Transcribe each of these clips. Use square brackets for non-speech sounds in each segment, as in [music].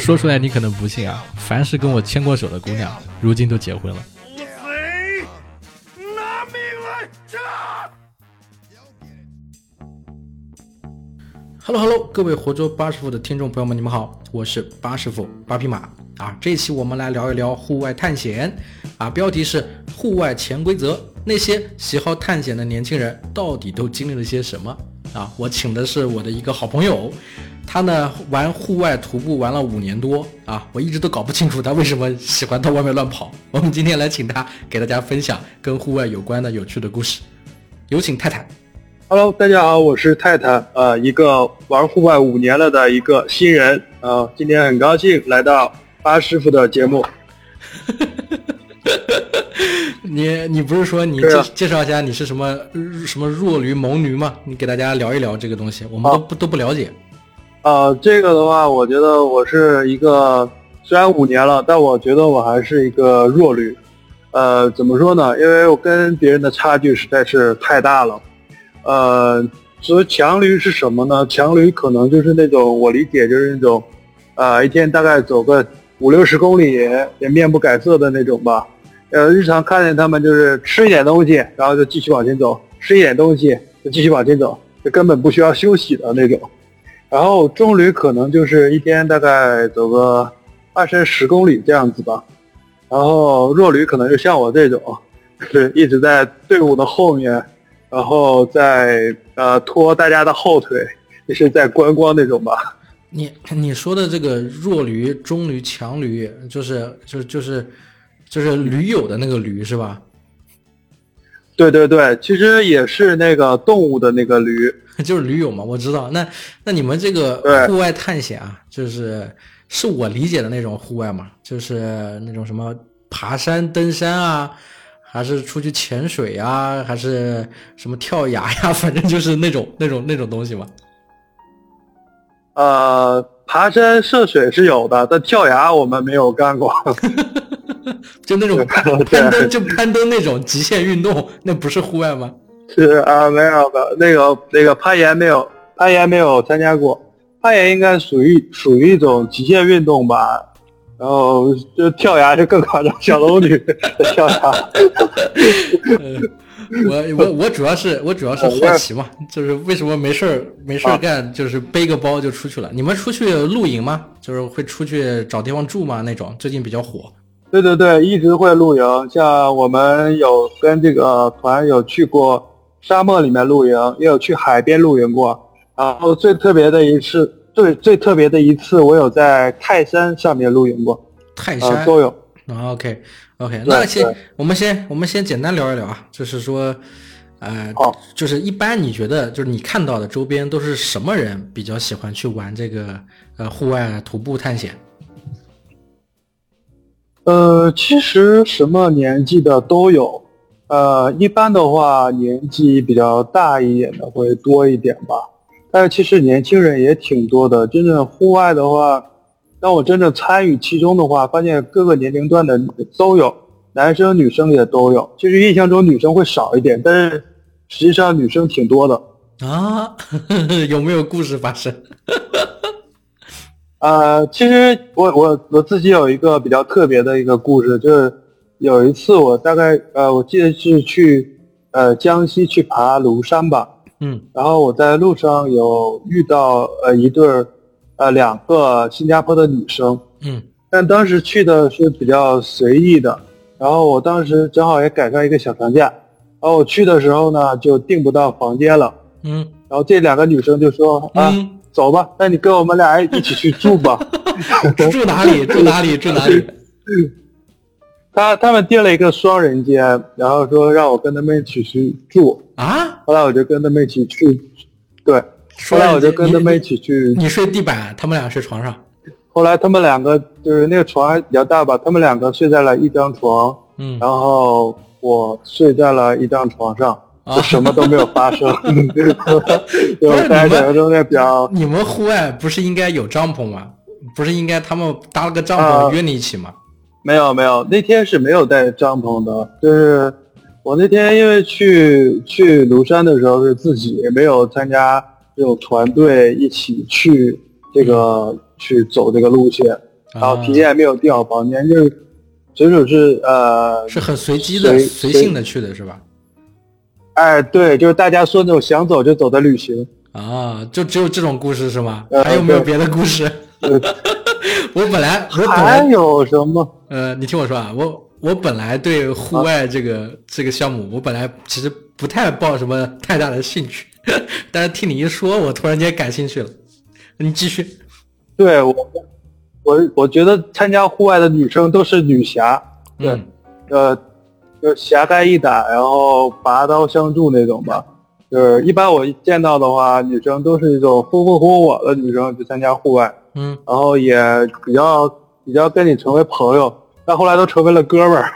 说出来你可能不信啊，凡是跟我牵过手的姑娘，如今都结婚了。贼，拿命来炸！Hello Hello，各位活捉八师傅的听众朋友们，你们好，我是八师傅八匹马啊。这一期我们来聊一聊户外探险啊，标题是户外潜规则，那些喜好探险的年轻人到底都经历了些什么啊？我请的是我的一个好朋友，他呢玩户外徒步玩了五年多啊，我一直都搞不清楚他为什么喜欢到外面乱跑。我们今天来请他给大家分享跟户外有关的有趣的故事，有请泰坦。Hello，大家好，我是泰坦，呃，一个玩户外五年了的一个新人，呃，今天很高兴来到巴师傅的节目。[laughs] 你你不是说你介介绍一下你是什么呃什么弱驴萌驴吗？你给大家聊一聊这个东西，我们都不、都不了解。呃，这个的话，我觉得我是一个虽然五年了，但我觉得我还是一个弱驴。呃，怎么说呢？因为我跟别人的差距实在是太大了。呃，所谓强驴是什么呢？强驴可能就是那种我理解就是那种，呃，一天大概走个五六十公里也面不改色的那种吧。呃，日常看见他们就是吃一点东西，然后就继续往前走，吃一点东西就继续往前走，就根本不需要休息的那种。然后中旅可能就是一天大概走个二三十公里这样子吧，然后弱旅可能就像我这种，是一直在队伍的后面，然后在呃拖大家的后腿，也是在观光那种吧。你你说的这个弱驴、中驴、强驴，就是就就是就是驴友的那个驴是吧？对对对，其实也是那个动物的那个驴，[laughs] 就是驴友嘛，我知道。那那你们这个户外探险啊，就是是我理解的那种户外嘛，就是那种什么爬山、登山啊，还是出去潜水啊，还是什么跳崖呀，[laughs] 反正就是那种那种那种东西嘛。呃，爬山涉水是有的，但跳崖我们没有干过。[laughs] [laughs] 就那种攀 [laughs] 攀登，就攀登那种极限运动，那不是户外吗？是啊，没有的，那个那个攀岩没有，攀岩没有参加过，攀岩应该属于属于一种极限运动吧。然后就跳崖就更夸张，小龙女跳崖。[laughs] 我我我主要是我主要是好奇嘛，就是为什么没事儿没事儿干，就是背个包就出去了？你们出去露营吗？就是会出去找地方住吗？那种最近比较火。对对对，一直会露营，像我们有跟这个团有去过沙漠里面露营，也有去海边露营过。然后最特别的一次，最最特别的一次，我有在泰山上面露营过，呃，泰山都有。啊，OK OK，那先我们先我们先简单聊一聊啊，就是说，呃，就是一般你觉得就是你看到的周边都是什么人比较喜欢去玩这个呃户外徒步探险？呃，其实什么年纪的都有，呃，一般的话年纪比较大一点的会多一点吧，但是其实年轻人也挺多的。真正户外的话，当我真正参与其中的话，发现各个年龄段的都有，男生女生也都有。其实印象中女生会少一点，但是实际上女生挺多的。啊，[laughs] 有没有故事发生？呃，其实我我我自己有一个比较特别的一个故事，就是有一次我大概呃，我记得是去呃江西去爬庐山吧，嗯。然后我在路上有遇到呃一对儿呃两个新加坡的女生，嗯。但当时去的是比较随意的，然后我当时正好也赶上一个小长假，然后我去的时候呢就订不到房间了，嗯。然后这两个女生就说啊。嗯，走吧，那你跟我们俩一起去住吧。[laughs] 住哪里？住哪里？住哪里？他他们订了一个双人间，然后说让我跟他们一起去住。啊？后来我就跟他们一起去，对，后来我就跟他们一起去。你睡地板，他们俩睡床上。后来他们两个就是那个床还比较大吧，他们两个睡在了一张床，嗯然后我睡在了一张床上，啊就什么都没有发生。[laughs] 就是大家你们整个都在比较你们户外不是应该有帐篷吗？不是应该他们搭了个帐篷啊约你一起吗？没有没有，那天是没有带帐篷的，就是我那天因为去去庐山的时候是自己，没有参加这种团队一起去这个去走这个路线，然后提前没有订好房间，就是纯属是呃，是很随机的、随随性的去的是吧？哎，对，就是大家说那种想走就走的旅行。啊，就只有这种故事是吗？呃还有没有别的故事？[laughs] 我本来我本还来有什么？呃，你听我说啊，我我本来对户外这个、这个项目，我本来其实不太抱什么太大的兴趣，[laughs] 但是听你一说，我突然间感兴趣了。你继续。对我，我我觉得参加户外的女生都是女侠，对，嗯呃，就是侠肝义胆，然后拔刀相助那种吧。就是一般我见到的话，女生都是一种风风火火的女生去参加户外，嗯，然后也比较比较跟你成为朋友，但后来都成为了哥们儿。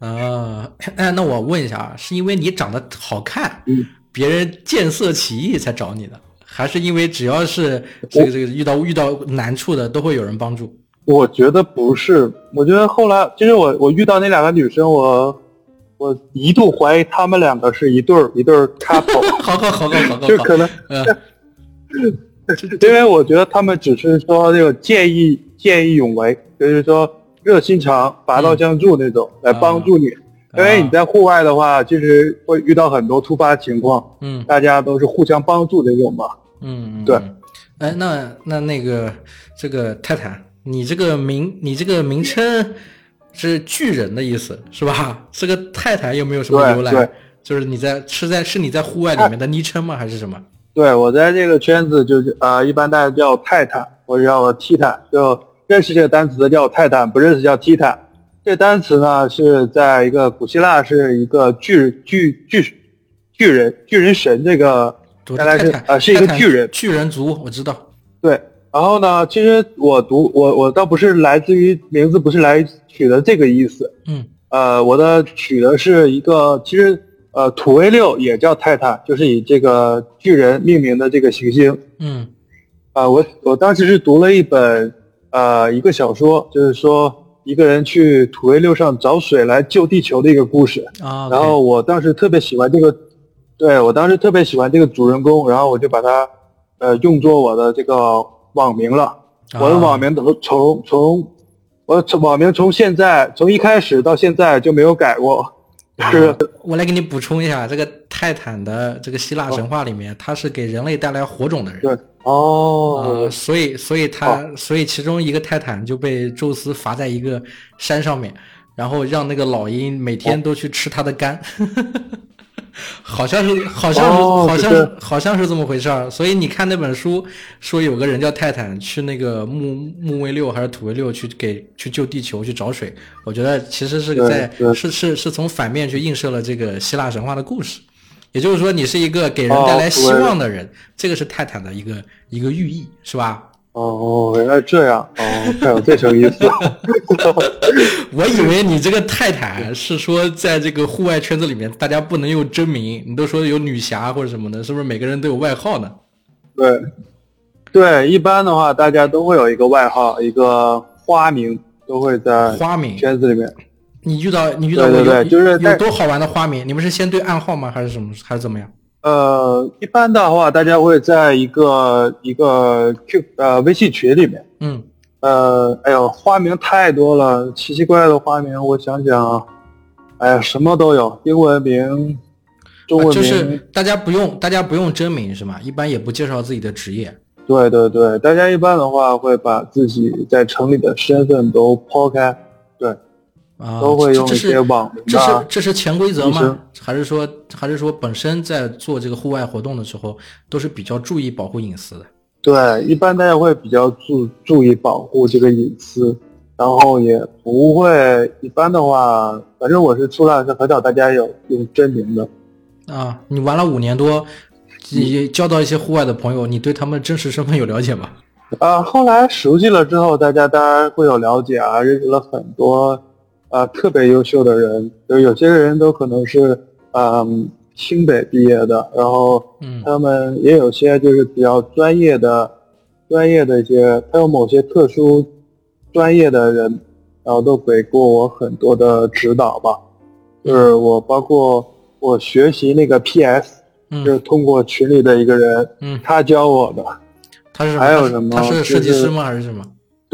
[laughs] 啊，哎，[coughs] 那我问一下啊，是因为你长得好看，嗯别人见色起意才找你的，还是因为只要是这个这个遇到遇到难处的都会有人帮助？我觉得不是，我觉得后来就是我我遇到那两个女生，我我一度怀疑她们两个是一对儿一对儿 couple，[laughs] 好好好就可能呃，[laughs] 因为我觉得他们只是说那种见义见义勇为，就是说热心肠、拔刀相助那种、来帮助你。因为你在户外的话，其实会遇到很多突发情况，嗯。大家都是互相帮助的那种嘛。嗯，嗯对。嗯。哎，那那那个这个泰坦，你这个名你这个名称是巨人的意思是吧？这个泰坦有没有什么由来对对？就是你在是在是你在户外里面的昵称吗？还是什么？对我在这个圈子就是呃，一般大家叫泰坦或者叫我踢坦，就认识这个单词的叫我泰坦，不认识叫踢坦。这单词呢是在一个古希腊是一个巨巨巨巨人巨人神这个啊呃是一个巨人巨人族，我知道。对。然后呢，其实我读我我倒不是来自于名字不是来取的这个意思，嗯呃，我的取的是一个，其实呃，土卫六也叫泰坦，就是以这个巨人命名的这个行星。嗯啊、我我当时是读了一本呃一个小说，就是说一个人去土卫六上找水来救地球的一个故事。啊，然后我当时特别喜欢这个，对我当时特别喜欢这个主人公，然后我就把它呃用作我的这个网名了。我的网名从从从我从网名从现在从一开始到现在就没有改过，是。我来给你补充一下，这个泰坦的这个希腊神话里面，他是给人类带来火种的人。对。哦。呃，所以所以他所以其中一个泰坦就被宙斯罚在一个山上面，然后让那个老鹰每天都去吃他的肝，[laughs] 好像是好像是、哦好像是好像是这么回事儿。所以你看那本书说有个人叫泰坦去那个木木卫六还是土卫六去给去救地球去找水，我觉得其实是在是是是从反面去映射了这个希腊神话的故事。也就是说，你是一个给人带来哦希望的人，这个是泰坦的一个一个寓意，是吧？哦，原来这样哦，还有这层意思。[laughs] 我以为你这个泰坦是说在这个户外圈子里面，大家不能用真名，你都说有女侠或者什么的，是不是每个人都有外号呢？对，对，一般的话，大家都会有一个外号，一个花名，都会在花名，圈子里面。你遇到你遇到过有对就是在有多好玩的花名？你们是先对暗号吗？还是什么？还是怎么样？呃，一般的话，大家会在一个一个 Q 呃微信群里面。嗯，呃，哎呦，花名太多了，奇奇怪怪的花名，我想想啊，哎呀，什么都有，英文名、中文名，啊就是大家不用大家不用真名是吗？一般也不介绍自己的职业。对对对，大家一般的话会把自己在城里的身份都抛开，对，啊，都会用一这些网名这是啊。这是潜规则吗？还是说还是说本身在做这个户外活动的时候都是比较注意保护隐私的？对，一般大家会比较注注意保护这个隐私，然后也不会，一般的话，反正我是出来是很少大家有用真名的。啊，你玩了五年多，你交到一些户外的朋友，你对他们真实身份有了解吗？啊，后来熟悉了之后，大家当然会有了解啊，认识了很多啊特别优秀的人，就有些人都可能是嗯清北毕业的，然后嗯他们也有些就是比较专业的、专业的一些，还有某些特殊专业的人，然后都给过我很多的指导吧。就是我包括我学习那个 PS，就是嗯通过群里的一个人，嗯，他教我的。他是还有什么他是设计师吗？还是什么？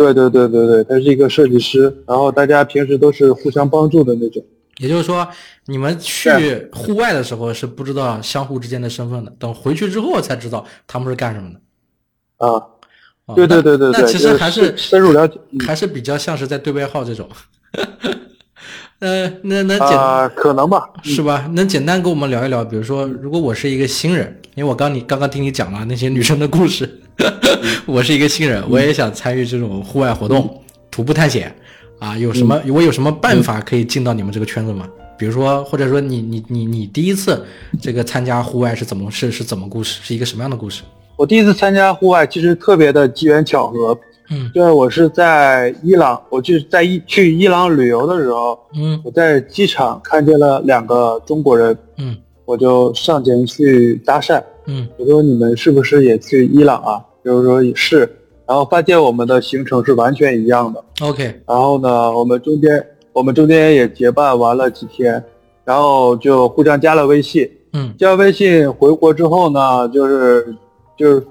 对对对对对，他是一个设计师，然后大家平时都是互相帮助的那种。也就是说，你们去户外的时候是不知道相互之间的身份的，等回去之后才知道他们是干什么的。啊，哦对对对对对，那那其实还是深入了解。嗯还是比较像是在对外号这种。[laughs] 呃，那能简、啊，可能吧。是吧？能简单跟我们聊一聊，比如说，如果我是一个新人，因为我刚你刚刚听你讲了那些女生的故事，[laughs] 我是一个新人，我也想参与这种户外活动，徒步探险啊，有什么、我有什么办法可以进到你们这个圈子吗？比如说，或者说你你你你第一次这个参加户外是怎么是是怎么故事，是一个什么样的故事？我第一次参加户外，其实特别的机缘巧合。嗯就是我是在伊朗，我去在伊去伊朗旅游的时候，嗯我在机场看见了两个中国人，嗯我就上前去搭讪，嗯我说你们是不是也去伊朗啊？就是说也是，然后发现我们的行程是完全一样的。，OK，然后呢，我们中间我们中间也结伴玩了几天，然后就互相加了微信。嗯。加微信回国之后呢，就是就是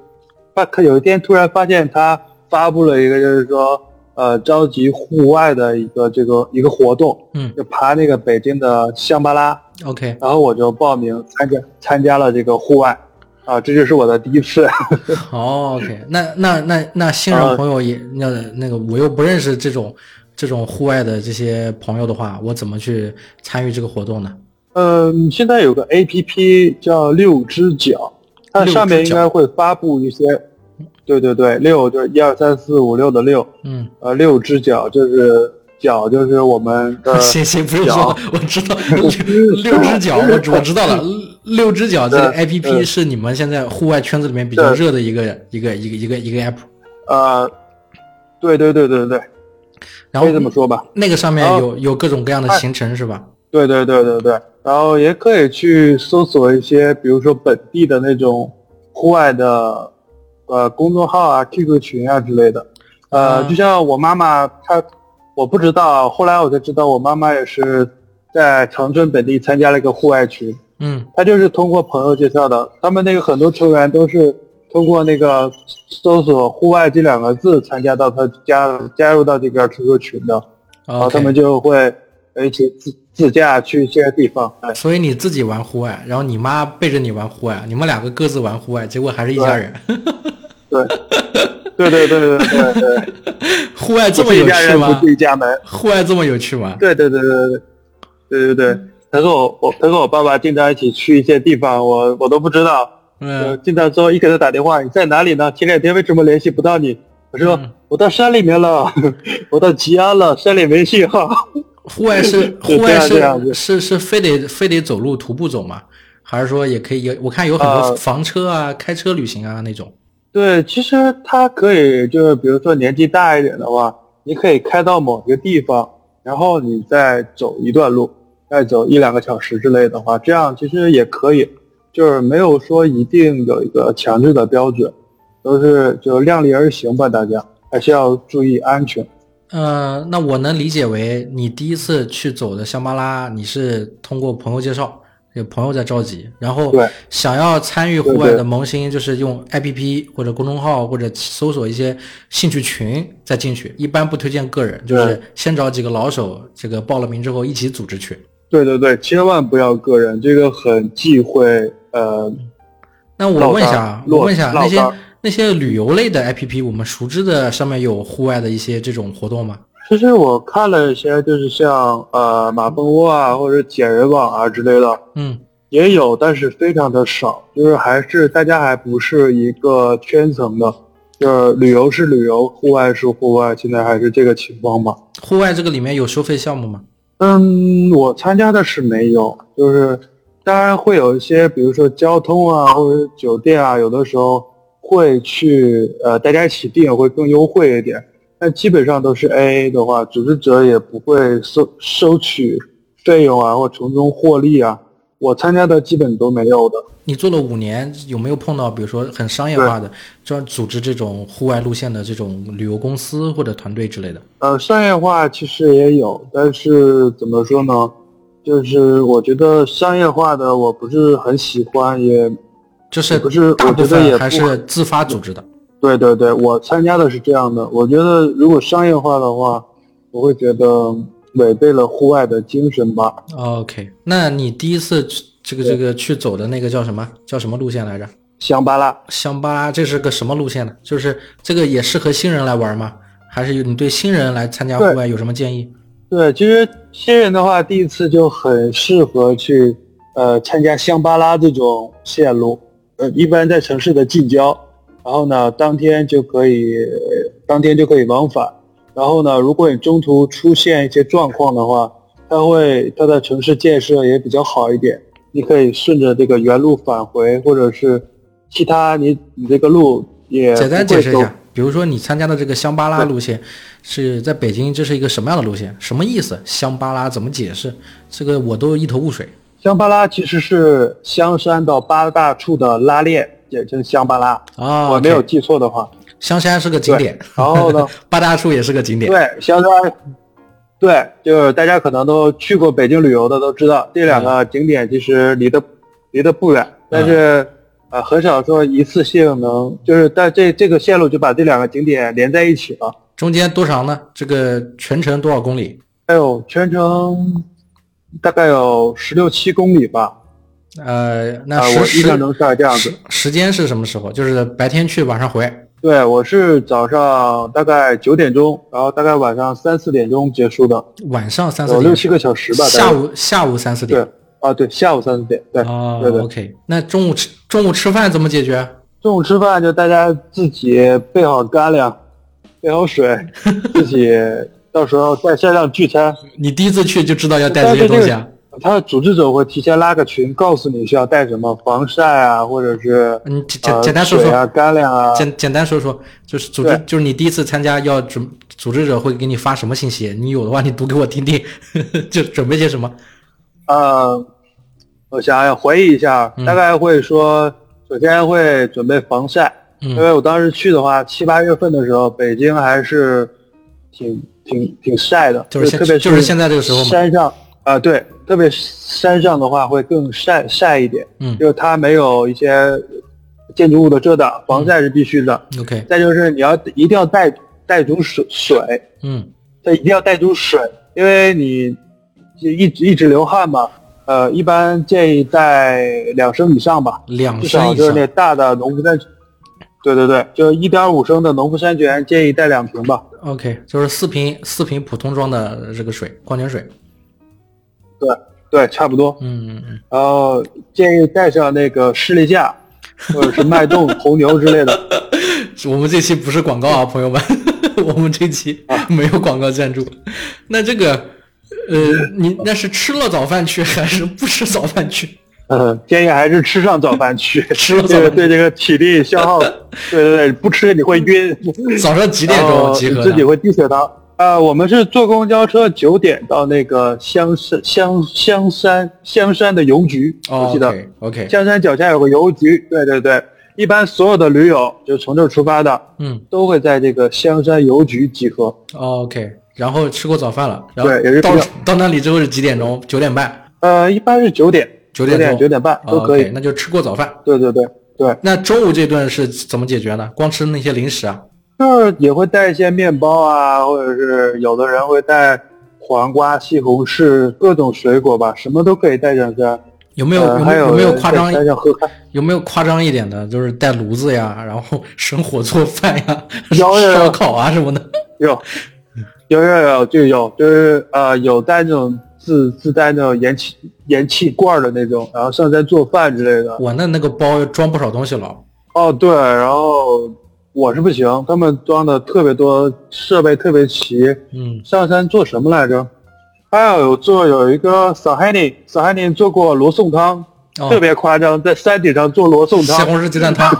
发，可有一天突然发现他发布了一个，就是说呃召集户外的一个这个一个活动，嗯。就爬那个北京的香巴拉，，OK，然后我就报名参加参加了这个户外，啊，这就是我的第一次。[laughs] 哦，OK，那那那那新人朋友也那那个我又不认识这种这种户外的这些朋友的话，我怎么去参与这个活动呢？嗯，现在有个 A P P 叫六只脚，它上面应该会发布一些，对对对，六就是一二三四五六的六，嗯，呃，六只脚就是脚就是我们的 [laughs] 行行，不是脚。说我知道六六只脚，我知我知道了，六只脚这个 A P P 是你们现在户外圈子里面比较热的一个一个一个一个一个 app，呃，对对对对对，然后可以这么说吧，那个上面有有各种各样的行程是吧？对对对对对，然后也可以去搜索一些，比如说本地的那种户外的呃公众号啊、QQ 群啊之类的。呃，啊。就像我妈妈她，我不知道，后来我才知道，我妈妈也是在长春本地参加了一个户外群，嗯她就是通过朋友介绍的，他们那个很多成员都是通过那个搜索“户外”这两个字参加到他加加入到这个 QQ 群的，然后他们就会一起自自驾去一些地方。哎，所以你自己玩户外，然后你妈背着你玩户外，你们两个各自玩户外，结果还是一家人。对，对 [laughs] 对对对对对对，[laughs] 户外这么有趣吗？是一家门。户外这么有趣吗？对对对对对对对对，他跟我我他跟我爸爸经常一起去一些地方，我我都不知道。呃，嗯，经常说一给他打电话，你在哪里呢？前两天为什么联系不到你？我说、嗯我到山里面了，[laughs] 我到吉安了，山里没信号。户外是户外是是是非得非得走路徒步走吗？还是说也可以有？我看有很多呃房车啊、开车旅行啊那种。对，其实他可以就是比如说年纪大一点的话，你可以开到某一个地方，然后你再走一段路，再走一两个小时之类的话，这样其实也可以，就是没有说一定有一个强制的标准，都是就量力而行吧，大家还是要注意安全。呃，那我能理解为你第一次去走的香巴拉，你是通过朋友介绍，有朋友在召集，然后想要参与户外的萌新，就是用 APP 或者公众号或者搜索一些兴趣群再进去，一般不推荐个人，就是先找几个老手，这个报了名之后一起组织去。对对对，千万不要个人，这个很忌讳。呃，那我问一下啊，我问一下那些那些旅游类的 APP，我们熟知的上面有户外的一些这种活动吗？其实我看了一些，就是像呃马蜂窝啊，或者捡人网啊之类的，嗯也有，但是非常的少，就是还是大家还不是一个圈层的，就是旅游是旅游，户外是户外，现在还是这个情况吧。户外这个里面有收费项目吗？嗯，我参加的是没有，就是当然会有一些，比如说交通啊，或者酒店啊，有的时候会去呃大家一起订会更优惠一点，但基本上都是 AA 的话，组织者也不会收收取费用啊，或从中获利啊。我参加的基本都没有的。你做了五年，有没有碰到比如说很商业化的，专组织这种户外路线的这种旅游公司或者团队之类的？呃，商业化其实也有，但是怎么说呢？就是我觉得商业化的我不是很喜欢，也就是不是我觉得也还是自发组织的。对对对，我参加的是这样的。我觉得如果商业化的话，我会觉得违背了户外的精神吧。OK，那你第一次这个这个去走的那个叫什么叫什么路线来着？香巴拉，香巴拉，这是个什么路线呢？就是这个也适合新人来玩吗？还是有你对新人来参加户外有什么建议？对，其实新人的话，第一次就很适合去呃参加香巴拉这种线路，呃，一般在城市的近郊，然后呢，当天就可以，呃当天就可以往返。然后呢，如果你中途出现一些状况的话，它会它的城市建设也比较好一点，你可以顺着这个原路返回，或者是其他你你这个路也简单解释一下，比如说你参加的这个香巴拉路线是在北京，这是一个什么样的路线？什么意思？香巴拉怎么解释？这个我都一头雾水。香巴拉其实是香山到八大处的拉练，简称香巴拉。啊，我没有记错的话，香山是个景点，然后呢，[laughs] 八大处也是个景点。对香山，对，就是大家可能都去过北京旅游的都知道，这两个景点其实离得离得不远，但是呃很少说一次性能，就是在这这个线路就把这两个景点连在一起了。中间多长呢？这个全程多少公里？还有全程大概有十六七公里吧，呃，那我印象中是这样子时。时间是什么时候？就是白天去，晚上回。对，我是早上大概九点钟，然后大概晚上三四点钟结束的，晚上三四点，有六七个小时吧。下午下午三四点对。啊，对，下午三四点，对，哦对对。，OK。那中午吃中午吃饭怎么解决？中午吃饭就大家自己备好干粮，备好水，[laughs] 自己到时候在线上聚餐。你第一次去就知道要带这些东西啊？他的组织者会提前拉个群，告诉你需要带什么防晒啊，或者是嗯简简单说水啊、干粮啊。简简单说说，就是组织，就是你第一次参加要准，组织者会给你发什么信息？你有的话你读给我听听，[laughs] 就准备些什么？呃，我想想回忆一下，嗯大概会说，首先会准备防晒，嗯因为我当时去的话，七八月份的时候，北京还是挺挺挺晒的，就是现特别就是现在这个时候嘛山上啊、对，特别山上的话会更晒晒一点，嗯就是它没有一些建筑物的遮挡，防晒是必须的。，OK，再就是你要一定要带带足水水，嗯它一定要带足水，因为你就一直一直流汗嘛。呃，一般建议带两升以上吧，两至少升以就是那。大的农夫山，对对对，就是一点五升的农夫山泉建议带两瓶吧。OK，就是四瓶四瓶普通装的这个水，矿泉水。对对，差不多。嗯嗯嗯，然后建议带上那个士力架，[laughs] 或者是脉动、红牛之类的。[laughs] 我们这期不是广告啊，朋友们，[laughs] 我们这期没有广告赞助。那这个，呃，你那是吃了早饭去还是不吃早饭去？嗯，建议还是吃上早饭去，吃了早饭这个对这个体力消耗，对对对，不吃你会晕。早上几点钟集合自己？会低血糖。啊、我们是坐公交车九点到那个香山香香山香山的邮局，我哦记得、，OK 香山脚下有个邮局，对对对，一般所有的驴友就从这儿出发的，嗯都会在这个香山邮局集合。哦，OK，然后吃过早饭了，然后到对也是到到那里之后是几点钟？九点半，呃，一般是九点，点九点钟九点半都哦可以。那就吃过早饭。对对对对，那中午这顿是怎么解决呢？光吃那些零食啊？就是也会带一些面包啊，或者是有的人会带黄瓜、西红柿各种水果吧，什么都可以带上山。有没有呃有没有有没有夸张有没有夸张一点的？就是带炉子呀，然后生火做饭呀，[laughs] 烧烤啊什么的。有，有有有就有，就是呃有带那种自自带那种燃气燃气罐儿的那种，然后上山做饭之类的。我那那个包装不少东西了。哦对，然后我是不行，他们装的特别多，设备特别齐。嗯，上山做什么来着？还有有做有一个上海人，上海尼做过罗宋汤，哦特别夸张，在山顶上做罗宋汤。西红柿鸡蛋汤。[laughs]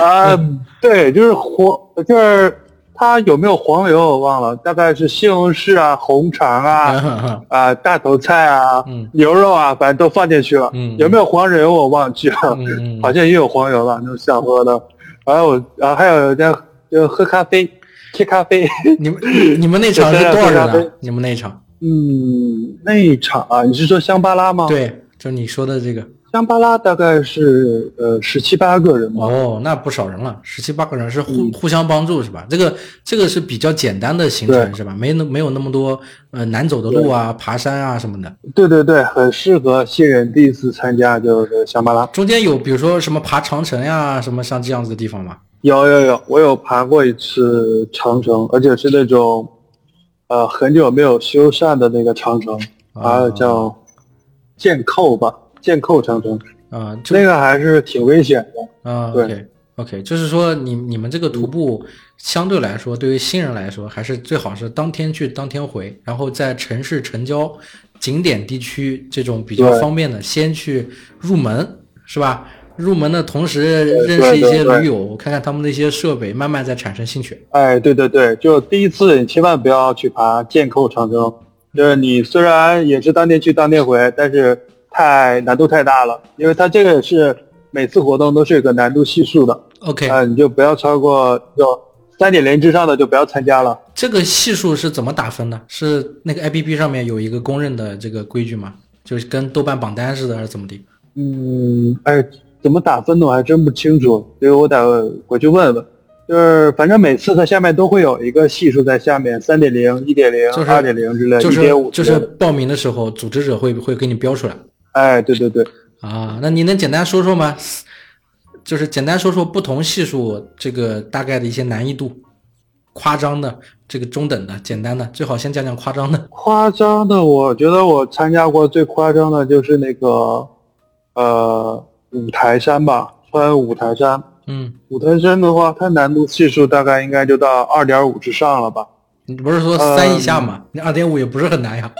啊，对，就是活，就是它有没有黄油我忘了，大概是西红柿啊、红肠啊、[laughs] 啊大头菜啊、嗯牛肉啊，反正都放进去了。嗯有没有黄油我忘记了，[laughs] 好像也有黄油吧，那种小喝的。然后然后还有在就喝咖啡，切咖啡。[laughs] 你们你们那场是多少人啊？你们那场？嗯，那一场啊，你是说香巴拉吗？，对，就你说的这个。香巴拉大概是呃十七八个人吧。哦，那不少人了，十七八个人是互、互相帮助是吧？这个这个是比较简单的行程是吧？没那没有那么多呃难走的路啊、爬山啊什么的。对对对，很适合新人第一次参加就是香巴拉。中间有比如说什么爬长城呀，什么像这样子的地方吗？有有有，我有爬过一次长城，而且是那种呃很久没有修缮的那个长城，啊叫剑扣吧，剑扣长城，啊、就那个还是挺危险的。啊对，OK OK，就是说你你们这个徒步相对来说，对于新人来说，还是最好是当天去当天回，然后在城市城郊景点地区这种比较方便的，先去入门，是吧？入门的同时认识一些驴友，看看他们的一些设备，慢慢再产生兴趣。哎，对对对，就第一次你千万不要去爬剑扣长征，就是你虽然也是当天去当天回，但是太难度太大了，因为它这个是每次活动都是有个难度系数的，OK，、啊、你就不要超过就三点零之上的就不要参加了。这个系数是怎么打分的？是那个 APP 上面有一个公认的这个规矩吗？就是跟豆瓣榜单似的，还是怎么的？嗯，哎，怎么打分的我还真不清楚，所以我得回去问问。就是反正每次它下面都会有一个系数在下面，三点零、一点零就、是二点零之类，就是一点五就是报名的时候，组织者会会给你标出来哎，对对对，啊。那你能简单说说吗？就是简单说说不同系数这个大概的一些难易度，夸张的、这个中等的、简单的，最好先讲讲夸张的。夸张的，我觉得我参加过最夸张的就是那个，呃，五台山吧，穿五台山。嗯，五台山的话，它难度系数大概应该就到二点五之上了吧？你不是说嗯三以下吗？你二点五也不是很难呀。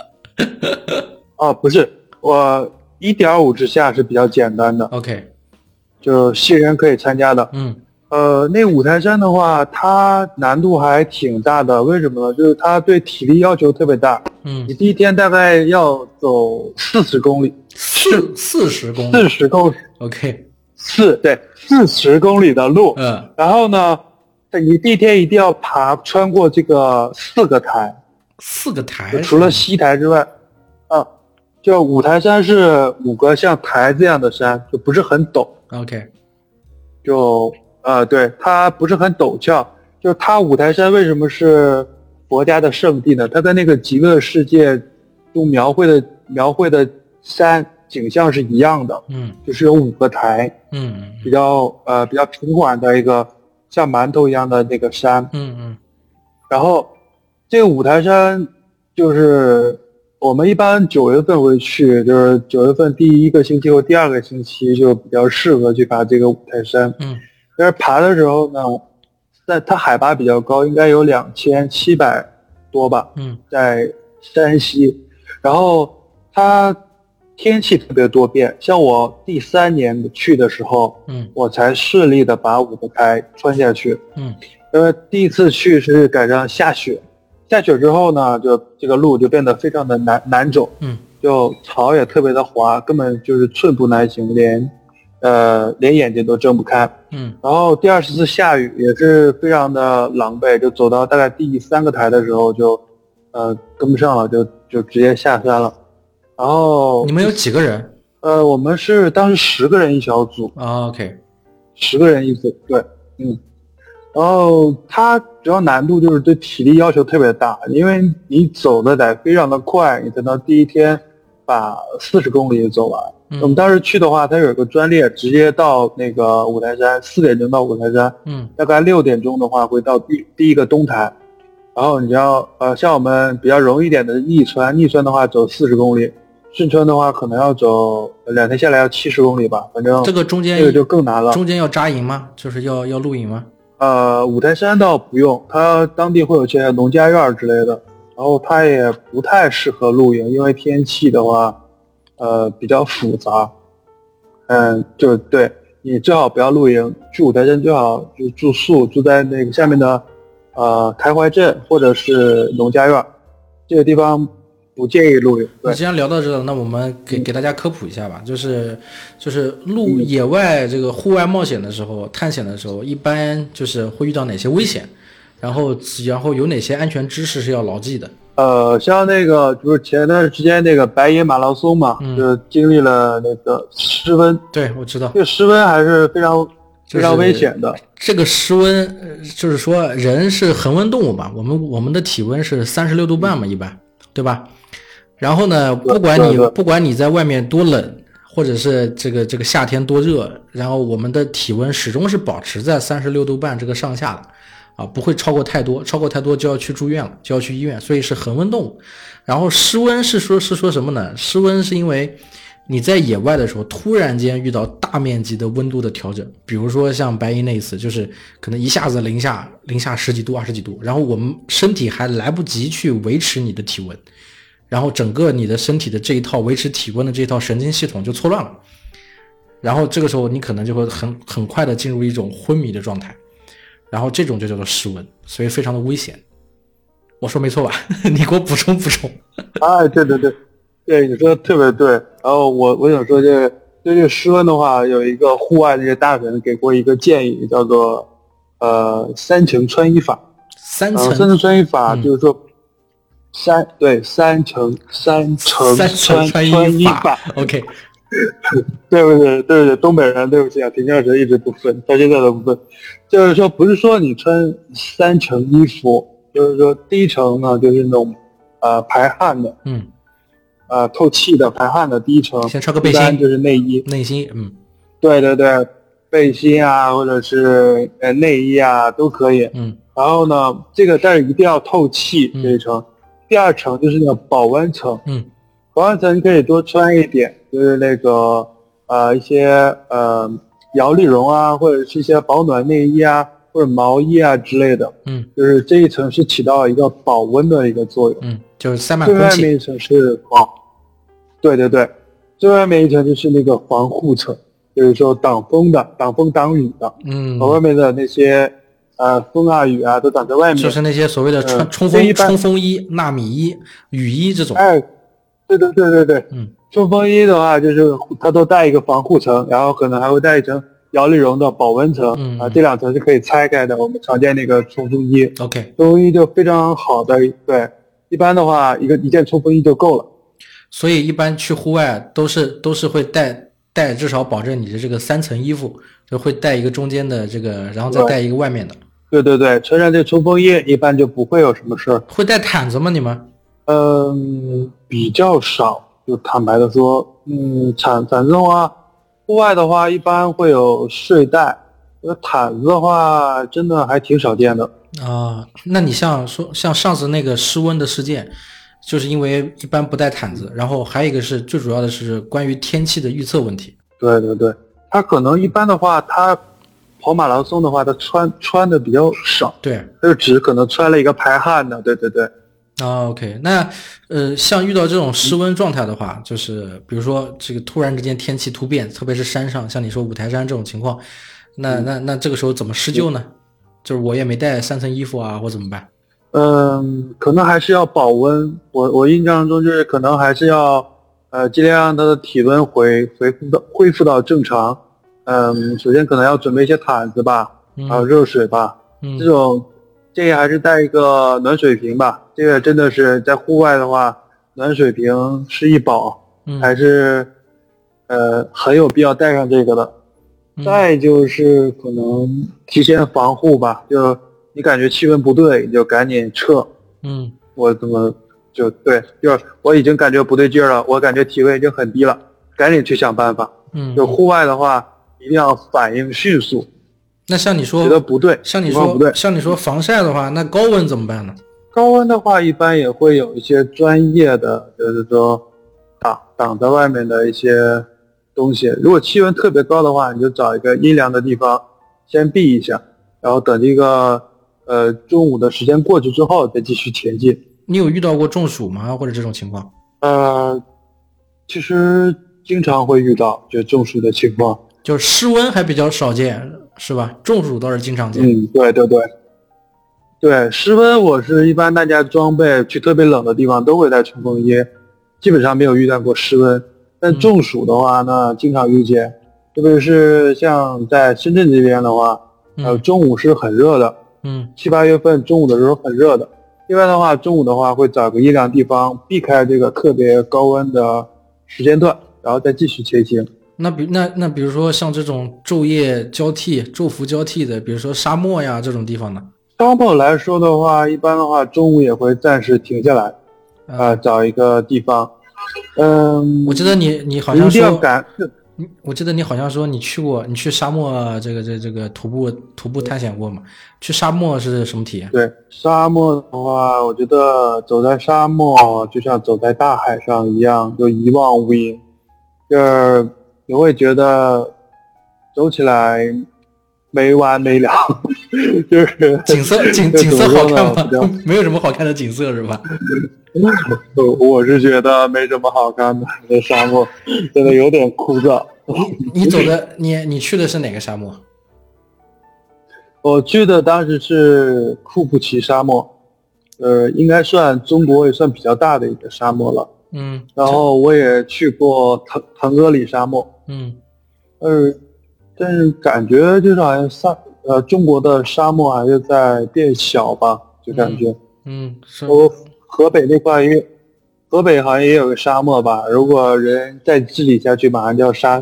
[laughs] 哦，不是，我一点五之下是比较简单的，OK，就新人可以参加的。嗯呃，那五台山的话，它难度还挺大的，为什么呢？就是它对体力要求特别大。嗯你，第一天大概要走四十公里，四四十公里。四十公里，OK，四对四十公里的路。嗯然后呢，你第一天一定要爬穿过这个四个台，四个台，除了西台之外，啊，就五台山是五个像台这样的山，就不是很陡，OK，就呃，对，它不是很陡峭。就是它五台山为什么是佛家的圣地呢？它跟那个极乐世界中描绘的描绘的山景象是一样的，嗯就是有五个台，嗯比较呃比较平缓的一个像馒头一样的那个山。嗯嗯然后这个五台山就是我们一般九月份会去，就是九月份第一个星期或第二个星期就比较适合去爬这个五台山。嗯但是爬的时候呢，在它海拔比较高，应该有两千七百多吧，嗯在山西。然后它天气特别多变，像我第三年去的时候，嗯我才顺利的把五个台穿下去。嗯因为第一次去是赶上下雪，下雪之后呢，就这个路就变得非常的难难走，嗯就草也特别的滑，根本就是寸步难行，连呃连眼睛都睁不开。嗯然后第二次下雨也是非常的狼狈，就走到大概第三个台的时候就呃跟不上了，就就直接下山了。然后你们有几个人呃我们是当时十个人一小组，啊？OK，十个人一组，对，嗯，然后它主要难度就是对体力要求特别大，因为你走的得非常的快，你才能第一天把四十公里走完。嗯我们当时去的话，它有一个专列，直接到那个五台山，四点钟到五台山，嗯大概六点钟的话会到第第一个东台，然后你要呃像我们比较容易一点的逆川，逆川的话走四十公里，顺川的话可能要走两天下来要七十公里吧，反正这个中间这个就更难了。中间要扎营吗？就是要要露营吗？呃，五台山倒不用，它当地会有些农家院之类的，然后它也不太适合露营，因为天气的话，呃，比较复杂。嗯，就对你最好不要露营，去五台山最好就住宿，住在那个下面的呃台怀镇或者是农家院，这个地方不建议露营。对，那既然聊到这了，那我们给给大家科普一下吧，就是就是露野外这个户外冒险的时候、探险的时候，一般就是会遇到哪些危险？然后然后有哪些安全知识是要牢记的？呃，像那个就是前段时间那个白银马拉松嘛，嗯就是经历了那个失温，对，我知道这个失温还是非常非常危险的。这个失温，呃就是说人是恒温动物嘛，我们我们的体温是三十六度半嘛，一般，对吧？然后呢，不管你不管你在外面多冷，或者是这个这个夏天多热，然后我们的体温始终是保持在三十六度半这个上下的，啊，不会超过太多，超过太多就要去住院了，就要去医院，所以是恒温动物。然后失温是说是说什么呢？失温是因为你在野外的时候，突然间遇到大面积的温度的调整，比如说像白银那一次，就是可能一下子零下零下十几度、二十几度，然后我们身体还来不及去维持你的体温，然后整个你的身体的这一套维持体温的这一套神经系统就错乱了，然后这个时候你可能就会很很快的进入一种昏迷的状态，然后这种就叫做失温，所以非常的危险。我说没错吧？[laughs] 你给我补充补充。[laughs] 哎，对对对，对你说的特别对。然后我我想说就是对这个失温的话，有一个户外那些大神给过一个建议，叫做呃三层穿衣法。三层层穿衣法嗯就是说三对三层三层三层穿穿衣法法。OK，[laughs] 对不对？对不对？东北人，对不起啊，平翘舌一直不分，到现在都不分。就是说，不是说你穿三层衣服，就是说第一层呢，就是那种呃排汗的，嗯，呃透气的排汗的第一层，先穿个背心就是内衣。内衣，嗯对对对，背心啊，或者是呃内衣啊都可以。嗯然后呢，这个但是一定要透气嗯这一层。第二层就是那个保温层，嗯。保温层你可以多穿一点，就是那个呃一些呃摇粒绒啊，或者是一些保暖内衣啊，或者毛衣啊之类的，嗯。就是这一层是起到一个保温的一个作用。嗯，就是塞满最。外面一层是防，对对对，最外面一层就是那个防护层，就是说挡风的、挡风挡雨的，嗯。把，外面的那些呃风啊雨啊都挡在外面。就是那些所谓的穿呃冲锋这一般冲锋衣、纳米衣、雨衣这种。哎，对对对对对，嗯，冲锋衣的话，就是它都带一个防护层，然后可能还会带一层摇粒绒的保温层，嗯啊，这两层是可以拆开的。我们常见那个冲锋衣，OK，冲锋衣就非常好的，对，一般的话一个一件冲锋衣就够了。所以一般去户外都是都是会带带至少保证你的这个三层衣服，就会带一个中间的这个，然后再带一个外面的。对对对，穿上这冲锋衣，一般就不会有什么事儿。会带毯子吗？你们？嗯，比较少。就坦白的说，嗯，毯毯子的话，户外的话一般会有睡袋，那毯子的话，真的还挺少见的。啊，那你像说像上次那个失温的事件，就是因为一般不带毯子，然后还有一个是最主要的是关于天气的预测问题。对对对，它可能一般的话，他跑马拉松的话，他穿穿的比较少，对，他就只可能穿了一个排汗的。对对对，啊，OK，那呃，像遇到这种失温状态的话，就是比如说这个突然之间天气突变，特别是山上，像你说五台山这种情况，那那那这个时候怎么施救呢？就是我也没带三层衣服啊，或怎么办？嗯，可能还是要保温。我我印象中就是可能还是要呃尽量让他的体温回恢复到恢复到正常。嗯，首先可能要准备一些毯子吧，嗯还有热水吧。嗯这种建议还是带一个暖水瓶吧。这个真的是在户外的话，暖水瓶是一宝，嗯还是呃很有必要带上这个的。嗯再就是可能提前防护吧，就你感觉气温不对，你就赶紧撤。嗯我怎么就对，就是我已经感觉不对劲儿了，我感觉体温已经很低了，赶紧去想办法。嗯，就户外的话，一定要反应迅速，那像你说觉得不对，像你情况不对，像你说防晒的话，那高温怎么办呢？高温的话，一般也会有一些专业的，就是说挡挡在外面的一些东西。如果气温特别高的话，你就找一个阴凉的地方先避一下，然后等这个呃中午的时间过去之后再继续前进。你有遇到过中暑吗？或者这种情况？呃，其实经常会遇到就中暑的情况。就是湿温还比较少见，是吧？中暑倒是经常见。嗯，对对对，对室温我是一般大家装备去特别冷的地方都会带冲锋衣，基本上没有遇到过室温。但嗯中暑的话呢，经常遇见，特别是像在深圳这边的话，呃，嗯中午是很热的，嗯七八月份中午的时候很热的。一般的话，中午的话会找个阴凉地方，避开这个特别高温的时间段，然后再继续前行。那比那那比如说像这种昼夜交替、昼伏交替的，比如说沙漠呀这种地方呢？沙漠来说的话，一般的话中午也会暂时停下来，啊、找一个地方。嗯，我记得你你好像说，赶，你我记得你好像说你去过，你去沙漠这个这这个徒步徒步探险过嘛？去沙漠是什么体验？对沙漠的话，我觉得走在沙漠就像走在大海上一样，就一望无垠，就是你会觉得走起来没完没了，就是景色景景色好看吗？没有什么好看的景色是吧？[laughs] 我我是觉得没什么好看的，这沙漠真的有点枯燥。你走的你你去的是哪个沙漠？我去的当时是库布齐沙漠，呃，应该算中国也算比较大的一个沙漠了。嗯，然后我也去过腾腾格里沙漠，嗯呃，但是感觉就是好像沙呃中国的沙漠还是在变小吧，就感觉。嗯是我河北那块也，河北好像也有个沙漠吧，如果人再治理下去，马上就要沙，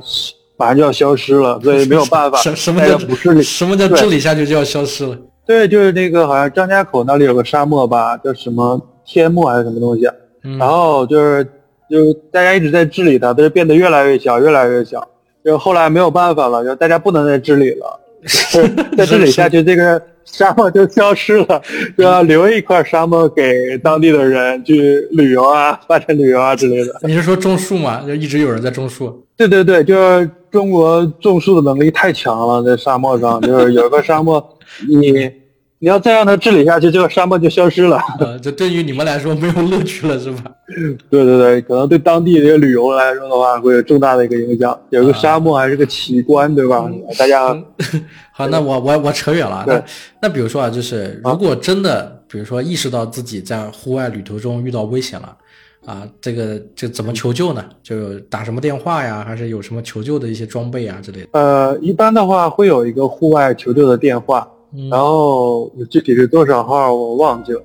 马上就要消失了，[laughs] 所以没有办法。什什么叫不治理？什么叫治理下去就要消失了？对，就是那个好像张家口那里有个沙漠吧，叫什么天漠还是什么东西啊？嗯然后就是就大家一直在治理它，但是变得越来越小，越来越小。就后来没有办法了，就大家不能再治理了，[laughs] 再治理下去，这个沙漠就消失了，就要留一块沙漠给当地的人去旅游啊、发展旅游啊之类的。你是说种树吗？就一直有人在种树。对对对，就是中国种树的能力太强了，在沙漠上，就是有一个沙漠，你你要再让它治理下去，这个沙漠就消失了。[laughs] 呃，这对于你们来说没有乐趣了是吧？对对对，可能对当地这个旅游来说的话，会有重大的一个影响。有个沙漠还是个奇观，对吧？大家 [laughs] 好，那我我我扯远了。对那那比如说啊，就是如果真的，比如说意识到自己在户外旅途中遇到危险了，啊，这个这怎么求救呢？就打什么电话呀，还是有什么求救的一些装备啊之类的？呃，一般的话会有一个户外求救的电话，嗯然后具体是多少号我忘记了。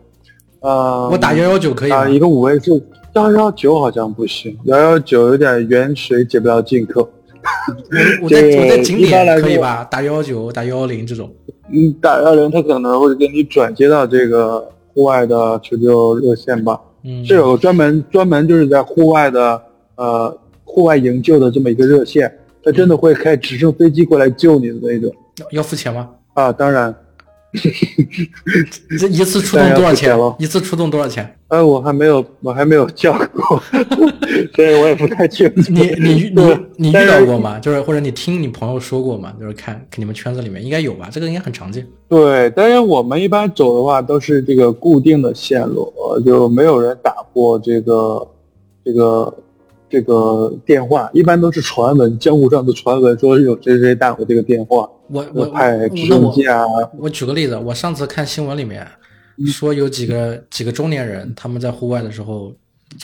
呃，我打幺幺九可以啊、吗？一个五位数，幺幺九好像不行，幺幺九有点远水解不了近渴。我我在我在景点可以说吧？打幺幺九、打幺幺零这种。嗯，打幺零他可能会给你转接到这个户外的求救热线吧。嗯，是有专门专门就是在户外的呃户外营救的这么一个热线，他真的会开直升飞机过来救你的那种要要付钱吗？啊。当然，[laughs] 这一次出动多少钱了？一次出动多少钱？哎，我还没有我还没有叫过，[laughs] 所以我也不太清楚。你你你你遇到过吗？就是或者你听你朋友说过吗？就是看你们圈子里面应该有吧，这个应该很常见。对，但是我们一般走的话都是这个固定的线路，呃就没有人打过这个这个这个电话，一般都是传闻，江湖上的传闻说有谁谁打过这个电话，我我派直升机啊，我举个例子，我上次看新闻里面说有几个几个中年人，他们在户外的时候，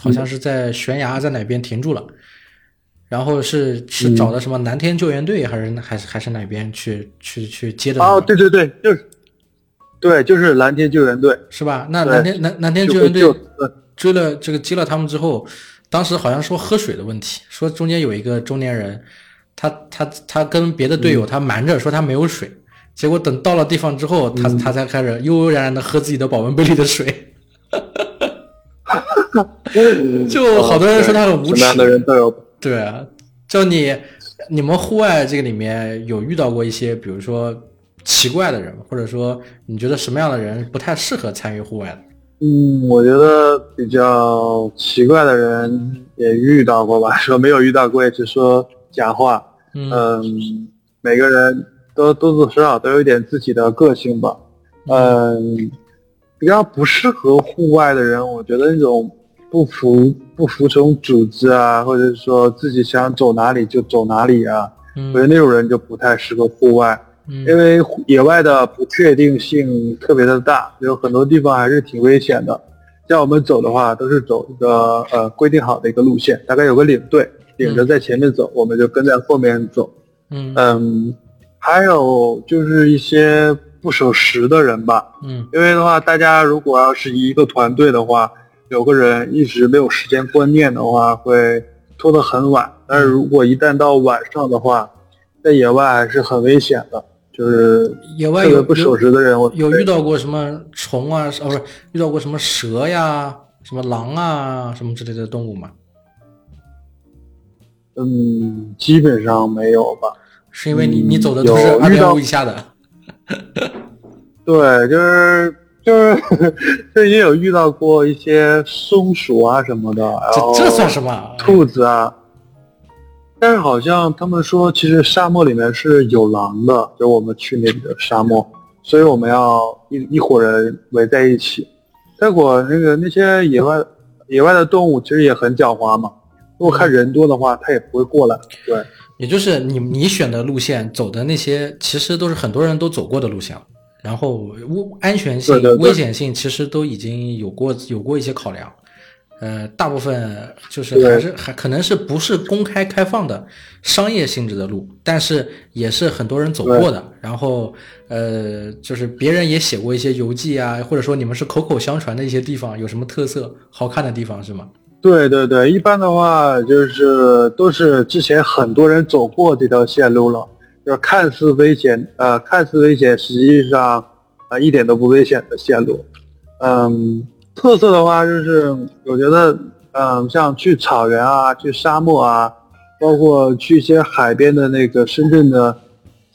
好像是在悬崖在哪边停住了，然后是是找的什么蓝天救援队还是还是还是哪边去去去接的他哦，对对对，就是，对，就是蓝天救援队，是吧？那蓝天蓝蓝天救援队追了这个接了他们之后，当时好像说喝水的问题，说中间有一个中年人，他他他跟别的队友他瞒着说他没有水，结果等到了地方之后，他他才开始悠悠然然的喝自己的保温杯里的水。[laughs] 就好多人说他很无耻什么样的人都有。对啊，就你你们户外这个里面有遇到过一些，比如说奇怪的人，或者说你觉得什么样的人不太适合参与户外的？嗯，我觉得比较奇怪的人也遇到过吧，[laughs] 说没有遇到过也是说假话。嗯嗯，每个人都多多少少都有一点自己的个性吧。嗯，比较不适合户外的人，我觉得那种不服不服从组织啊，或者是说自己想走哪里就走哪里啊，我觉得嗯那种人就不太适合户外。因嗯为野外的不确定性特别的大，有很多地方还是挺危险的。像我们走的话，都是走一个呃规定好的一个路线，大概有个领队领着在前面走，我们就跟在后面走。嗯嗯，还有就是一些不守时的人吧。嗯因为的话，大家如果要是一个团队的话，有个人一直没有时间观念的话，会拖得很晚。但是如果一旦到晚上的话，在野外还是很危险的，就是野外有不守时的人，我有遇到过什么虫啊？哦，不是遇到过什么蛇呀、什么狼啊、什么之类的动物吗？嗯，基本上没有吧。是因为你嗯你走的都是二点五以下的。[laughs] 对，就是就是 [laughs] 就也有遇到过一些松鼠啊什么的，然后这这算什么？兔子啊。但是好像他们说，其实沙漠里面是有狼的，就我们去那里的沙漠，所以我们要一一伙人围在一起。结果那个那些野外野外的动物其实也很狡猾嘛，如果看人多的话，它也不会过来。对，也就是你你选的路线走的那些，其实都是很多人都走过的路线了。然后危安全性、对对对危险性其实都已经有过有过一些考量。呃，大部分就是还是还可能是不是公开开放的商业性质的路，但是也是很多人走过的。然后呃，就是别人也写过一些游记啊，或者说你们是口口相传的一些地方，有什么特色、好看的地方是吗？对对对，一般的话就是都是之前很多人走过这条线路了，就是看似危险，呃，看似危险，实际上啊、呃一点都不危险的线路。嗯，特色的话就是我觉得，嗯，像去草原啊，去沙漠啊，包括去一些海边的那个深圳的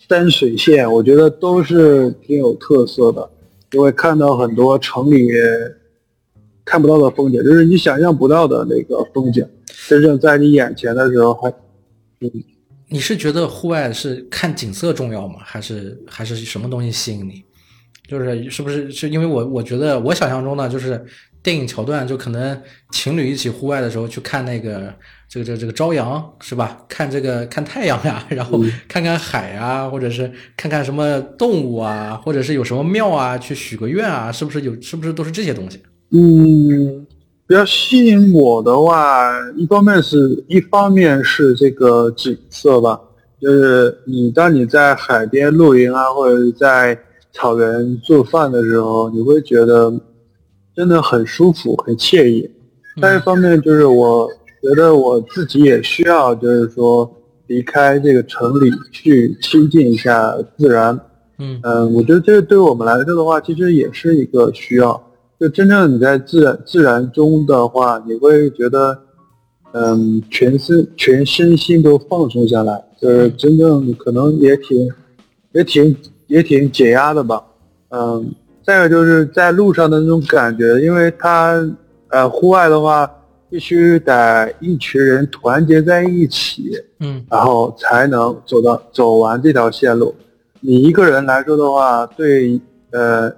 山水线，我觉得都是挺有特色的，就会看到很多城里看不到的风景，就是你想象不到的那个风景，真正在你眼前的时候还，嗯，你是觉得户外是看景色重要吗？还是还是什么东西吸引你？就是是不是是因为我我觉得我想象中呢，就是电影桥段，就可能情侣一起户外的时候去看那个这个这个这个朝阳是吧？看这个 [laughs] 看太阳呀，[laughs] 然后看看海啊，或者是看看什么动物啊，或者是有什么庙啊，去许个愿啊，是不是有是不是都是这些东西？嗯，比较吸引我的话，一方面是一方面是这个景色吧，就是你当你在海边露营啊，或者在草原做饭的时候，你会觉得真的很舒服、很惬意。另一方面就是我觉得我自己也需要，就是说离开这个城里去亲近一下自然。嗯嗯，我觉得这个对我们来说的话，其实也是一个需要。就真正你在自然自然中的话，你会觉得，嗯，全身全身心都放松下来，就是真正可能也挺也挺也挺解压的吧。嗯，再有就是在路上的那种感觉，因为它呃户外的话，必须得一群人团结在一起，嗯然后才能走到走完这条线路。你一个人来说的话，对呃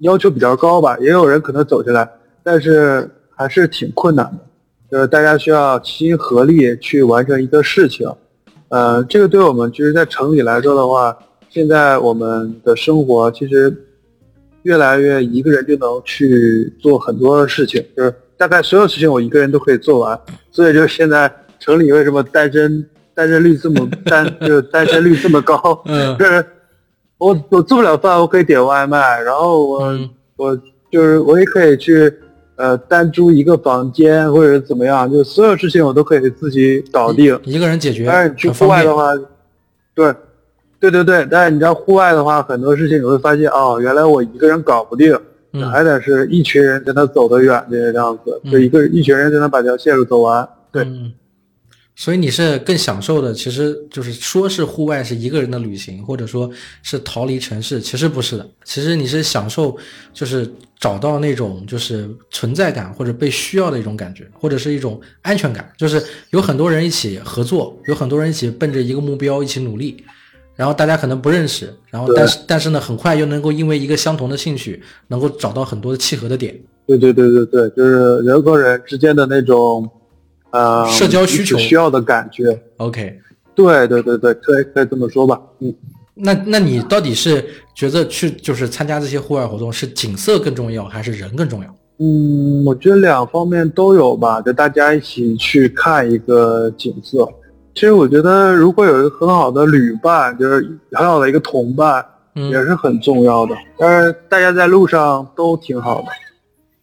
要求比较高吧，也有人可能走下来，但是还是挺困难的，就是大家需要齐心合力去完成一个事情。呃，这个对我们其实，在城里来说的话，现在我们的生活其实越来越一个人就能去做很多事情，就是大概所有事情我一个人都可以做完。所以就现在城里为什么单身单身率这么单就是单身率这么高？嗯 [laughs] 就是我我做不了饭，我可以点外卖，然后我、嗯我就是我也可以去呃单租一个房间或者怎么样，就所有事情我都可以自己搞定。一个人解决，但是你去户外的话，对，对对对，但是你知道户外的话，很多事情你会发现，哦，原来我一个人搞不定，嗯还得是一群人才能走得远这个样子，就一个一群人才能把这条线路走完。对，嗯，所以你是更享受的，其实就是说是户外是一个人的旅行，或者说是逃离城市，其实不是的。其实你是享受，就是找到那种就是存在感或者被需要的一种感觉，或者是一种安全感，就是有很多人一起合作，有很多人一起奔着一个目标一起努力。然后大家可能不认识，然后但是但是呢，很快又能够因为一个相同的兴趣，能够找到很多的契合的点。对对对对对，就是人和人之间的那种，呃，社交需求需要的感觉。OK，对对对对，可以可以这么说吧。嗯，那那你到底是觉得去就是参加这些户外活动是景色更重要，还是人更重要？嗯，我觉得两方面都有吧，就大家一起去看一个景色。其实我觉得，如果有一个很好的旅伴，就是很好的一个同伴，嗯也是很重要的。但是大家在路上都挺好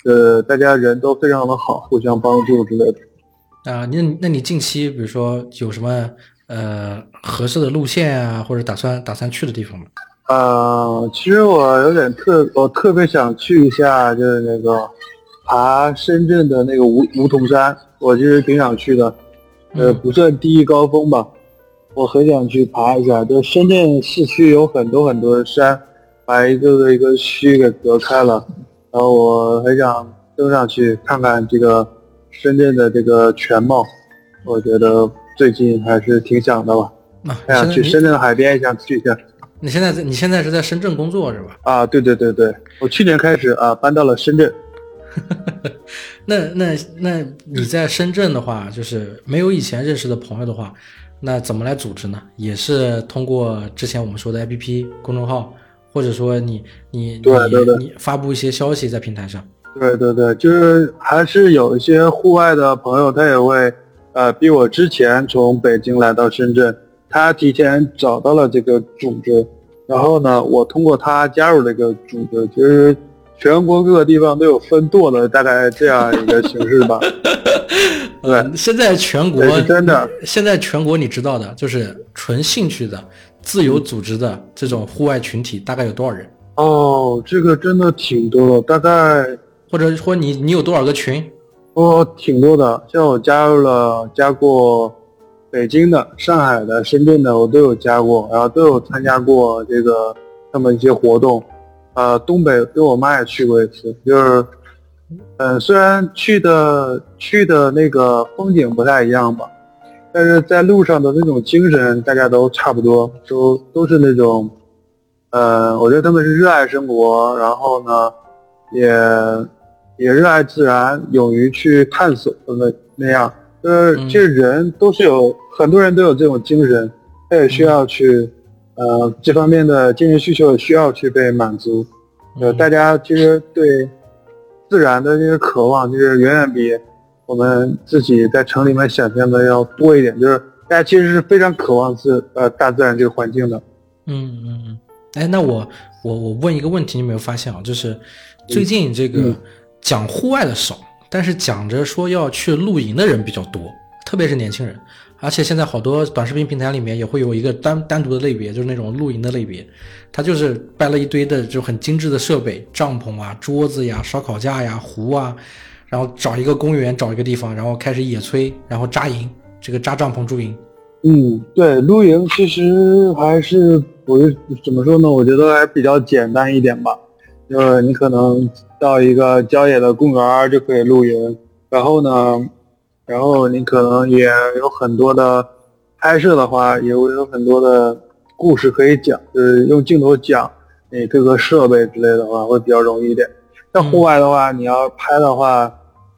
的，呃，大家人都非常的好，互相帮助之类的。啊，那那你近期比如说有什么呃合适的路线啊，或者打算打算去的地方吗？呃，其实我有点特，我特别想去一下，就是那个爬深圳的那个梧梧桐山，我其实挺想去的，呃，嗯不算第一高峰吧，我很想去爬一下。就深圳市区有很多很多的山，把一个个一个区给隔开了，然后我很想登上去看看这个深圳的这个全貌，我觉得最近还是挺想的吧，啊，还想去深圳的海边也想去一下。你现在在你现在是在深圳工作是吧？啊，对对对对，我去年开始啊搬到了深圳。[laughs] 那那那你在深圳的话，就是没有以前认识的朋友的话，那怎么来组织呢？也是通过之前我们说的 APP 公众号，或者说你你对对对你你发布一些消息在平台上。对对对，就是还是有一些户外的朋友，他也会呃比我之前从北京来到深圳，他提前找到了这个组织，然后呢，我通过他加入这个组织，其实全国各个地方都有分舵的，大概这样一个形式吧。[laughs] 对呃现在全国真的现在全国你知道的，就是纯兴趣的、自由组织的这种户外群体，大概有多少人？哦，这个真的挺多的，大概或者说你你有多少个群？哦，挺多的，像我加入了加过北京的、上海的、深圳的，我都有加过，然后都有参加过这个他们一些活动。呃，东北跟我妈也去过一次，就是，呃，虽然去的去的那个风景不太一样吧，但是在路上的那种精神大家都差不多，都都是那种，呃，我觉得他们是热爱生活，然后呢，也也热爱自然，勇于去探索的那那样。就是嗯其实人都是有很多人都有这种精神，他也需要去，呃，这方面的精神需求需要去被满足。呃，嗯大家其实对自然的这个渴望，就是远远比我们自己在城里面想象的要多一点。就是大家其实是非常渴望自呃大自然这个环境的。嗯嗯嗯，哎，那我我我问一个问题，你有没有发现啊？就是最近这个嗯讲户外的少，但是讲着说要去露营的人比较多，特别是年轻人。而且现在好多短视频平台里面也会有一个单单独的类别，就是那种露营的类别，它就是摆了一堆的就很精致的设备，帐篷啊、桌子呀、烧烤架呀、壶啊，然后找一个公园，找一个地方，然后开始野炊，然后扎营，这个扎帐篷驻营。嗯，对，露营其实还是我怎么说呢？我觉得还比较简单一点吧。就是你可能到一个郊野的公园就可以露营，然后呢，然后你可能也有很多的拍摄的话，也会有很多的故事可以讲，就是用镜头讲你各个设备之类的话会比较容易一点。像户外的话，你要拍的话，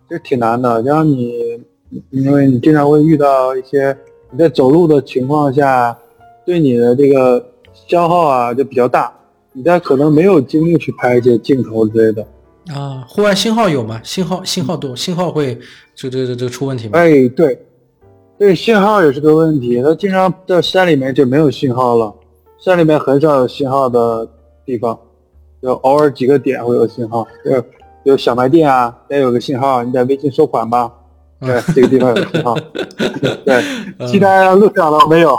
其实挺难的。像你，因为你经常会遇到一些你在走路的情况下，对你的这个消耗啊就比较大，你在可能没有精力去拍一些镜头之类的。啊，户外信号有吗？信号信号多，信号会这这这个这出问题吗？哎，对，对，信号也是个问题。它经常在山里面就没有信号了，山里面很少有信号的地方，就偶尔几个点会有信号，就有小卖店啊，得有个信号，你在微信收款吧，对，这个地方有信号，[laughs] 对，其他路上都没有。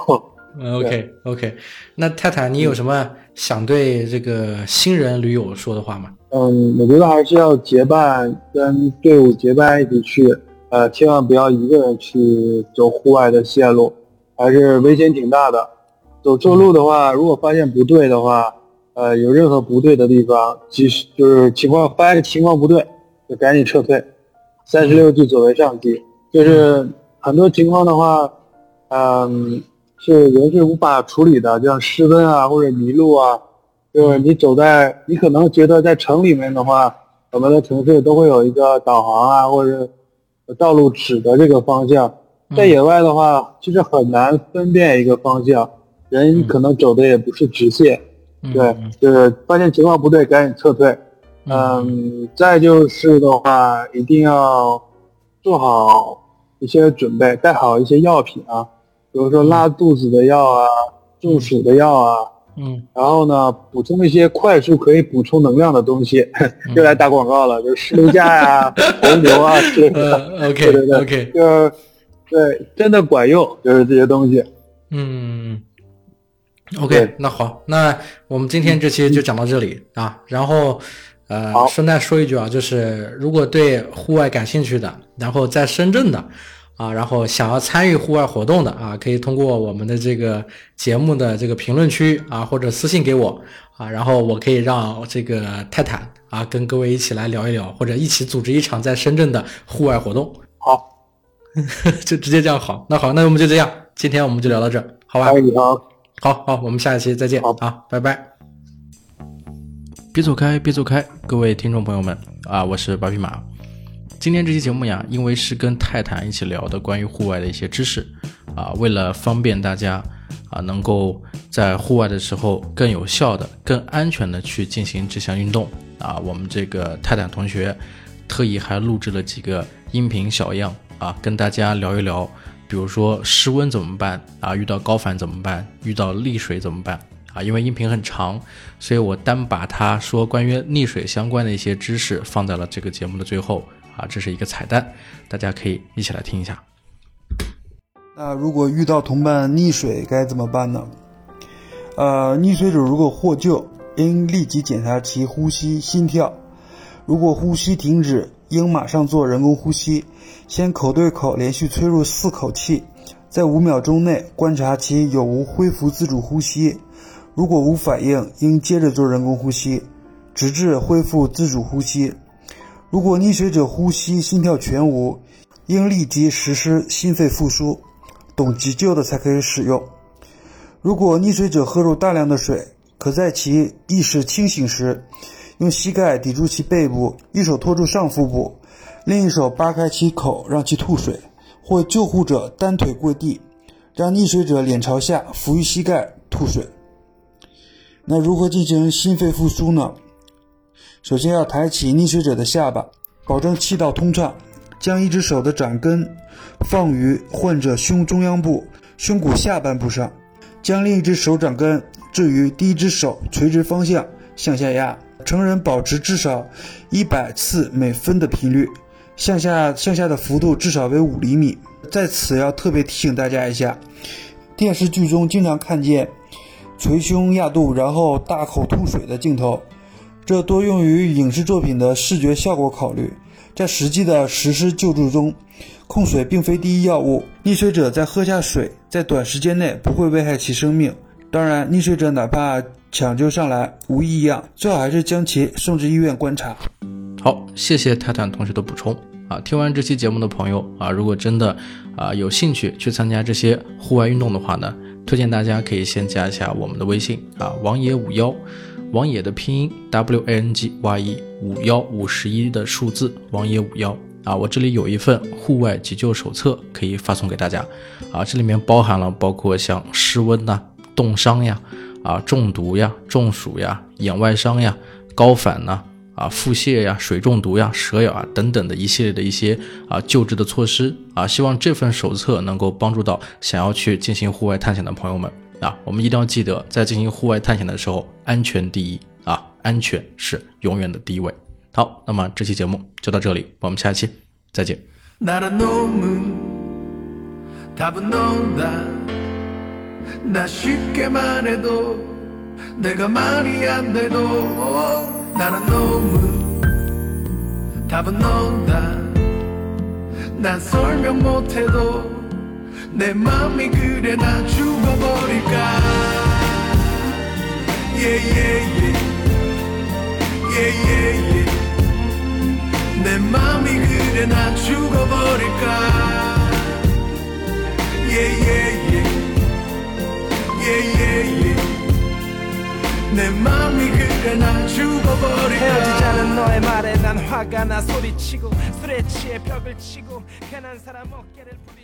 嗯 OK OK，那泰坦，你有什么想对这个新人驴友说的话吗？嗯，我觉得还是要结伴，跟队伍结伴一起去，呃，千万不要一个人去走户外的线路，还是危险挺大的。走错路的话，如果发现不对的话，呃，有任何不对的地方，即使就是情况发现情况不对，就赶紧撤退。三十六计，走为上计，就是很多情况的话，嗯，是人是无法处理的，就像失温啊或者迷路啊，就是你走在，你可能觉得在城里面的话，我们的城市都会有一个导航啊，或者道路指的这个方向。在野外的话，其实很难分辨一个方向，人可能走的也不是直线。对嗯，就是发现情况不对，赶紧撤退。嗯，再就是的话，一定要做好一些准备，带好一些药品啊，比如说拉肚子的药啊、中暑的药啊，嗯，然后呢，补充一些快速可以补充能量的东西，[laughs] 又来打广告了，就是石榴架呀、[laughs] 红牛啊之类的。呃，OK 对对对 OK，就是对，真的管用，就是这些东西。嗯，OK，那好，那我们今天这期就讲到这里啊。然后，呃，顺带说一句啊，就是如果对户外感兴趣的，然后在深圳的啊，然后想要参与户外活动的啊，可以通过我们的这个节目的这个评论区啊，或者私信给我啊，然后我可以让这个泰坦啊跟各位一起来聊一聊，或者一起组织一场在深圳的户外活动，好，[laughs] 就直接这样好。那好，那我们就这样，今天我们就聊到这儿，好吧？可以啊。好好，我们下一期再见好啊，拜拜。别走开，别走开，各位听众朋友们啊，我是八匹马。今天这期节目呀，因为是跟泰坦一起聊的关于户外的一些知识啊，为了方便大家啊，能够在户外的时候更有效的、更安全的去进行这项运动啊，我们这个泰坦同学特意还录制了几个音频小样啊，跟大家聊一聊，比如说室温怎么办啊，遇到高反怎么办，遇到溺水怎么办啊？因为音频很长，所以我单把他说关于溺水相关的一些知识放在了这个节目的最后啊，这是一个彩蛋，大家可以一起来听一下。那如果遇到同伴溺水该怎么办呢？呃，溺水者如果获救，应立即检查其呼吸、心跳。如果呼吸停止，应马上做人工呼吸，先口对口连续吹入四口气，在五秒钟内观察其有无恢复自主呼吸。如果无反应，应接着做人工呼吸，直至恢复自主呼吸。如果溺水者呼吸、心跳全无，应立即实施心肺复苏。懂急救的才可以使用。如果溺水者喝入大量的水，可在其意识清醒时，用膝盖抵住其背部，一手托住上腹部，另一手扒开其口让其吐水，或救护者单腿跪地，让溺水者脸朝下伏于膝盖吐水。那如何进行心肺复苏呢？首先要抬起溺水者的下巴，保证气道通畅，将一只手的掌根放于患者胸中央部、胸骨下半部上，将另一只手掌根置于第一只手垂直方向向下压。成人保持至少一百次每分的频率，向下向下的幅度至少为五厘米。在此要特别提醒大家一下，电视剧中经常看见捶胸压肚然后大口吐水的镜头，这多用于影视作品的视觉效果考虑。在实际的实施救助中，控水并非第一要务。溺水者在喝下水，在短时间内不会危害其生命。当然，溺水者哪怕抢救上来无异样，最好还是将其送至医院观察。好，谢谢泰坦同学的补充啊！听完这期节目的朋友啊，如果真的啊有兴趣去参加这些户外运动的话呢，推荐大家可以先加一下我们的微信啊，王野五幺，王野的拼音 W A N G Y E 五幺五十一的数字，王野五幺。啊，我这里有一份户外急救手册可以发送给大家。啊，这里面包含了包括像室温呐、冻伤呀、啊中毒呀、中暑呀、眼外伤呀、高反呐、啊腹泻呀、水中毒呀、蛇咬啊等等的一系列的一些啊救治的措施。啊，希望这份手册能够帮助到想要去进行户外探险的朋友们。啊，我们一定要记得在进行户外探险的时候，安全第一啊，安全是永远的第一位。好，那么这期节目就到这里，我们下期再见。 나를 너무 답은 넌다 나 쉽게만 해도 내가 말이 안 돼도 나는 너무 답은 넌다 난 설명 못 해도 내 맘이 그래 나 죽어버릴까? Yeah, yeah. 내 맘이 그래 나 죽어버릴까? Yeah yeah 내 맘이 그래 나 죽어버릴까? 헤어지자는 너의 말에 난 화가 나 소리치고 술에 취해 벽을 치고 괜한 사람 어깨를 부딪히고